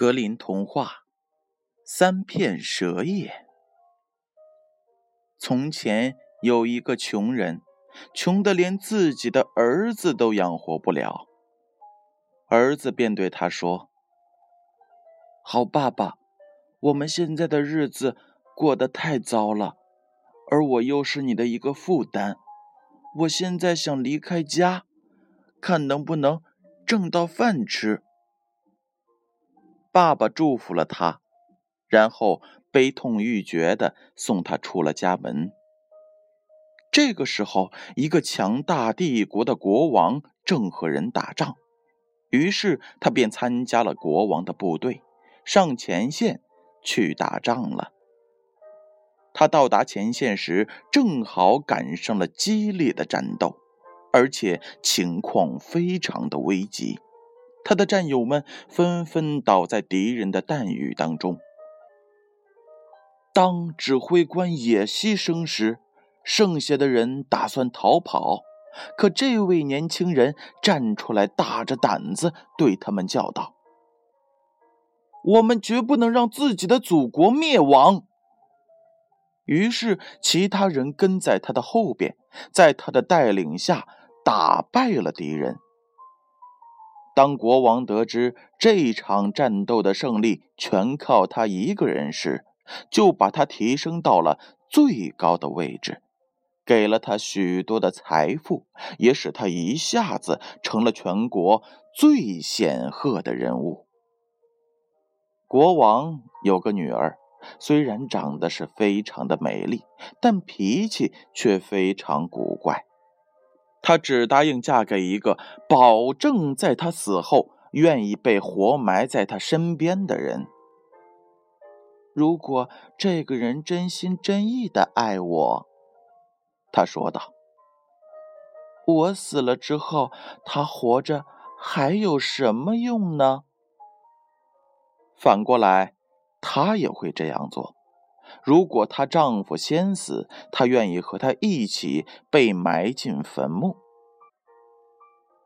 格林童话：三片蛇叶。从前有一个穷人，穷得连自己的儿子都养活不了。儿子便对他说：“好爸爸，我们现在的日子过得太糟了，而我又是你的一个负担。我现在想离开家，看能不能挣到饭吃。”爸爸祝福了他，然后悲痛欲绝的送他出了家门。这个时候，一个强大帝国的国王正和人打仗，于是他便参加了国王的部队，上前线去打仗了。他到达前线时，正好赶上了激烈的战斗，而且情况非常的危急。他的战友们纷纷倒在敌人的弹雨当中。当指挥官也牺牲时，剩下的人打算逃跑，可这位年轻人站出来，大着胆子对他们叫道：“我们绝不能让自己的祖国灭亡。”于是，其他人跟在他的后边，在他的带领下打败了敌人。当国王得知这场战斗的胜利全靠他一个人时，就把他提升到了最高的位置，给了他许多的财富，也使他一下子成了全国最显赫的人物。国王有个女儿，虽然长得是非常的美丽，但脾气却非常古怪。她只答应嫁给一个保证在她死后愿意被活埋在她身边的人。如果这个人真心真意的爱我，他说道：“我死了之后，他活着还有什么用呢？”反过来，她也会这样做。如果她丈夫先死，她愿意和他一起被埋进坟墓。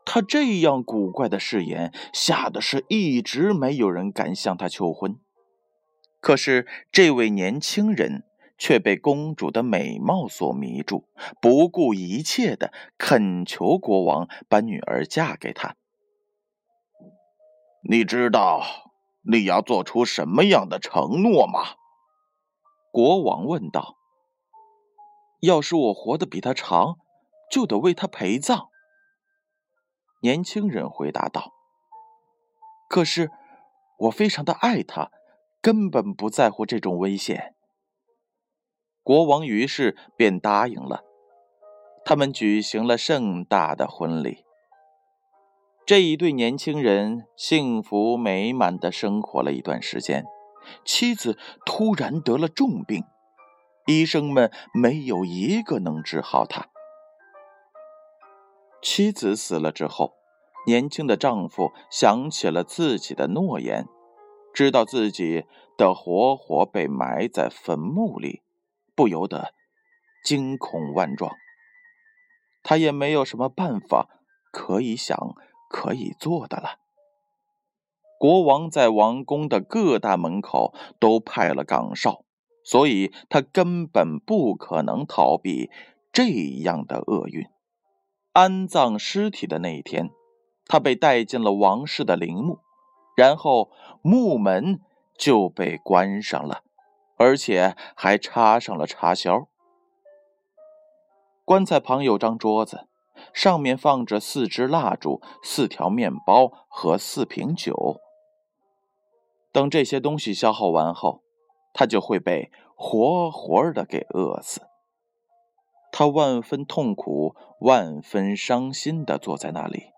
她这样古怪的誓言，吓得是一直没有人敢向她求婚。可是这位年轻人却被公主的美貌所迷住，不顾一切的恳求国王把女儿嫁给他。你知道你要做出什么样的承诺吗？国王问道：“要是我活得比他长，就得为他陪葬。”年轻人回答道：“可是我非常的爱他，根本不在乎这种危险。”国王于是便答应了。他们举行了盛大的婚礼。这一对年轻人幸福美满的生活了一段时间。妻子突然得了重病，医生们没有一个能治好她。妻子死了之后，年轻的丈夫想起了自己的诺言，知道自己的活活被埋在坟墓里，不由得惊恐万状。他也没有什么办法可以想、可以做的了。国王在王宫的各大门口都派了岗哨，所以他根本不可能逃避这样的厄运。安葬尸体的那一天，他被带进了王室的陵墓，然后墓门就被关上了，而且还插上了插销。棺材旁有张桌子，上面放着四支蜡烛、四条面包和四瓶酒。等这些东西消耗完后，他就会被活活的给饿死。他万分痛苦、万分伤心的坐在那里，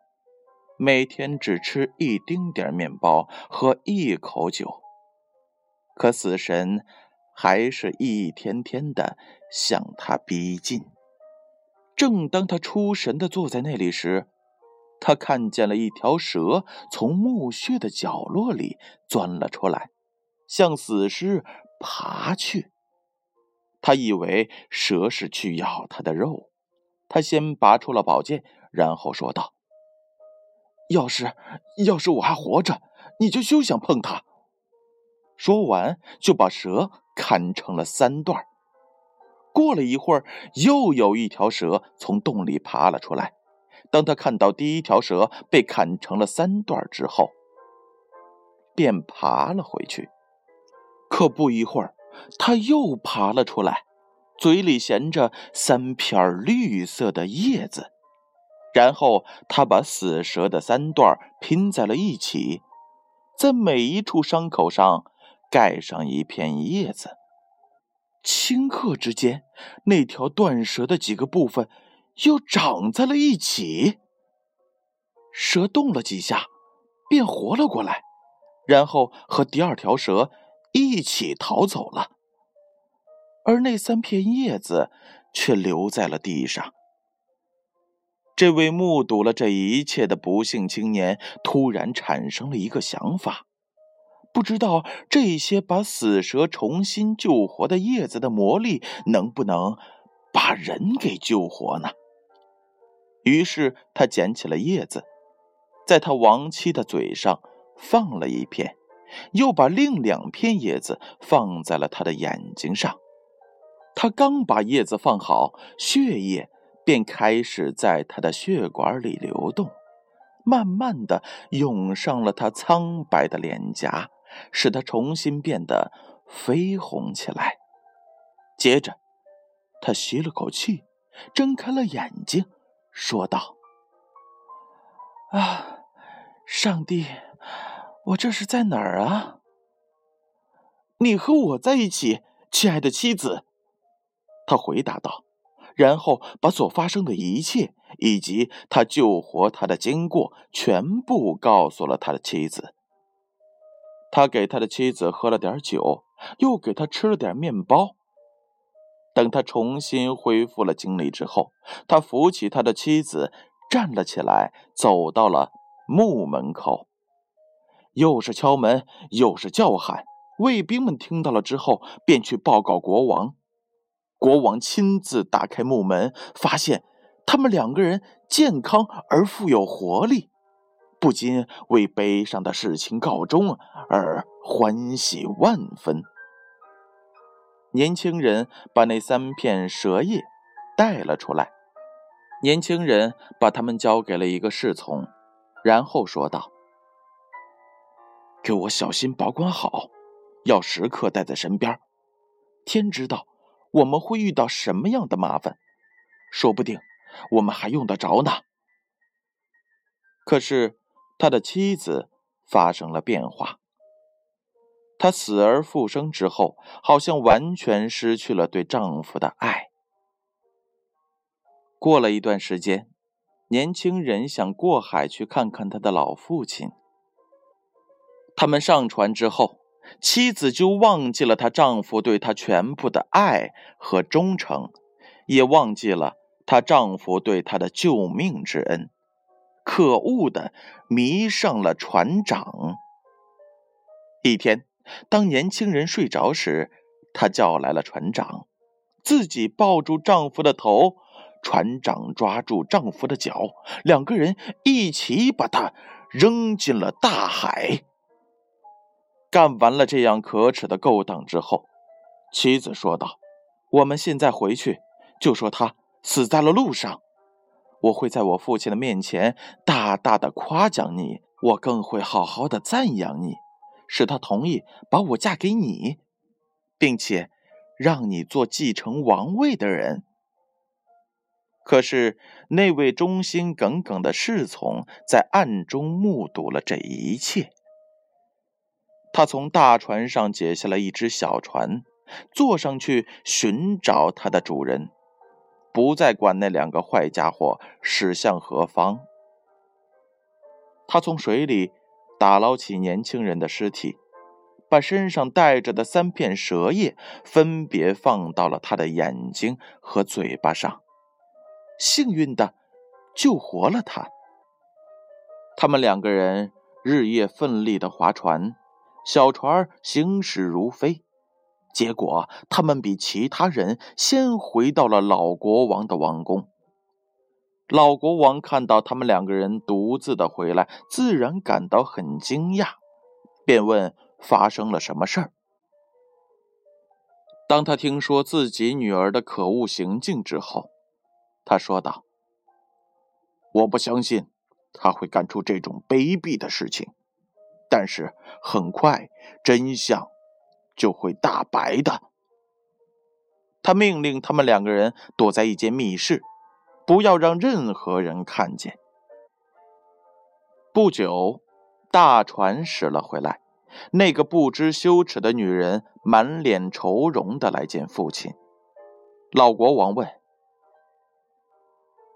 每天只吃一丁点面包，喝一口酒。可死神还是一天天的向他逼近。正当他出神的坐在那里时，他看见了一条蛇从墓穴的角落里钻了出来，向死尸爬去。他以为蛇是去咬他的肉，他先拔出了宝剑，然后说道：“要是要是我还活着，你就休想碰他，说完，就把蛇砍成了三段。过了一会儿，又有一条蛇从洞里爬了出来。当他看到第一条蛇被砍成了三段之后，便爬了回去。可不一会儿，他又爬了出来，嘴里衔着三片绿色的叶子。然后他把死蛇的三段拼在了一起，在每一处伤口上盖上一片叶子。顷刻之间，那条断蛇的几个部分又长在了一起。蛇动了几下，便活了过来，然后和第二条蛇一起逃走了，而那三片叶子却留在了地上。这位目睹了这一切的不幸青年突然产生了一个想法：不知道这些把死蛇重新救活的叶子的魔力能不能把人给救活呢？于是他捡起了叶子，在他亡妻的嘴上放了一片，又把另两片叶子放在了他的眼睛上。他刚把叶子放好，血液。便开始在他的血管里流动，慢慢的涌上了他苍白的脸颊，使他重新变得绯红起来。接着，他吸了口气，睁开了眼睛，说道：“啊，上帝，我这是在哪儿啊？”“你和我在一起，亲爱的妻子。”他回答道。然后把所发生的一切，以及他救活他的经过，全部告诉了他的妻子。他给他的妻子喝了点酒，又给他吃了点面包。等他重新恢复了精力之后，他扶起他的妻子，站了起来，走到了墓门口，又是敲门，又是叫喊。卫兵们听到了之后，便去报告国王。国王亲自打开墓门，发现他们两个人健康而富有活力，不禁为悲伤的事情告终而欢喜万分。年轻人把那三片蛇叶带了出来，年轻人把它们交给了一个侍从，然后说道：“给我小心保管好，要时刻带在身边。天知道。”我们会遇到什么样的麻烦？说不定我们还用得着呢。可是他的妻子发生了变化，她死而复生之后，好像完全失去了对丈夫的爱。过了一段时间，年轻人想过海去看看他的老父亲。他们上船之后。妻子就忘记了她丈夫对她全部的爱和忠诚，也忘记了她丈夫对她的救命之恩，可恶的迷上了船长。一天，当年轻人睡着时，她叫来了船长，自己抱住丈夫的头，船长抓住丈夫的脚，两个人一起把他扔进了大海。干完了这样可耻的勾当之后，妻子说道：“我们现在回去，就说他死在了路上。我会在我父亲的面前大大的夸奖你，我更会好好的赞扬你，使他同意把我嫁给你，并且让你做继承王位的人。”可是那位忠心耿耿的侍从在暗中目睹了这一切。他从大船上解下了一只小船，坐上去寻找他的主人，不再管那两个坏家伙驶向何方。他从水里打捞起年轻人的尸体，把身上带着的三片蛇叶分别放到了他的眼睛和嘴巴上，幸运的救活了他。他们两个人日夜奋力的划船。小船行驶如飞，结果他们比其他人先回到了老国王的王宫。老国王看到他们两个人独自的回来，自然感到很惊讶，便问发生了什么事儿。当他听说自己女儿的可恶行径之后，他说道：“我不相信他会干出这种卑鄙的事情，但是很快真相就会大白的。”他命令他们两个人躲在一间密室，不要让任何人看见。不久，大船驶了回来。那个不知羞耻的女人满脸愁容的来见父亲。老国王问：“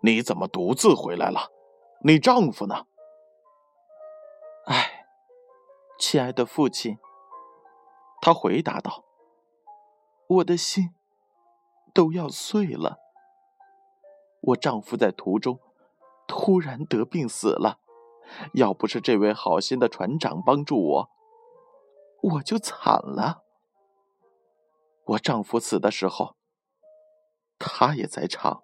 你怎么独自回来了？你丈夫呢？”“哎，亲爱的父亲。”他回答道，“我的心都要碎了。我丈夫在途中突然得病死了，要不是这位好心的船长帮助我。”我就惨了。我丈夫死的时候，他也在场。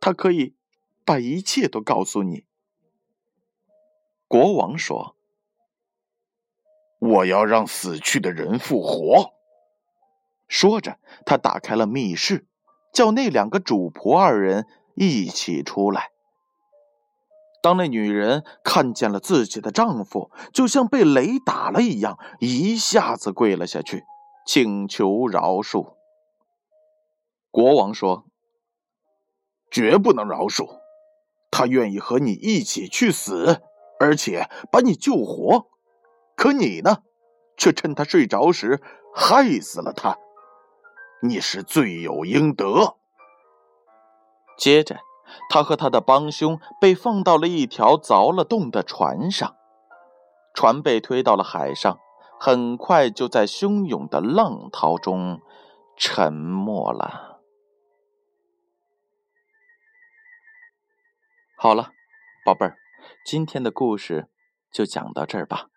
他可以把一切都告诉你。国王说：“我要让死去的人复活。”说着，他打开了密室，叫那两个主仆二人一起出来。当那女人看见了自己的丈夫，就像被雷打了一样，一下子跪了下去，请求饶恕。国王说：“绝不能饶恕，他愿意和你一起去死，而且把你救活。可你呢，却趁他睡着时害死了他，你是罪有应得。”接着。他和他的帮凶被放到了一条凿了洞的船上，船被推到了海上，很快就在汹涌的浪涛中沉没了。好了，宝贝儿，今天的故事就讲到这儿吧。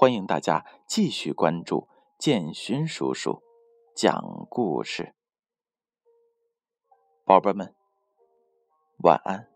欢迎大家继续关注建勋叔叔讲故事，宝贝们。晚安。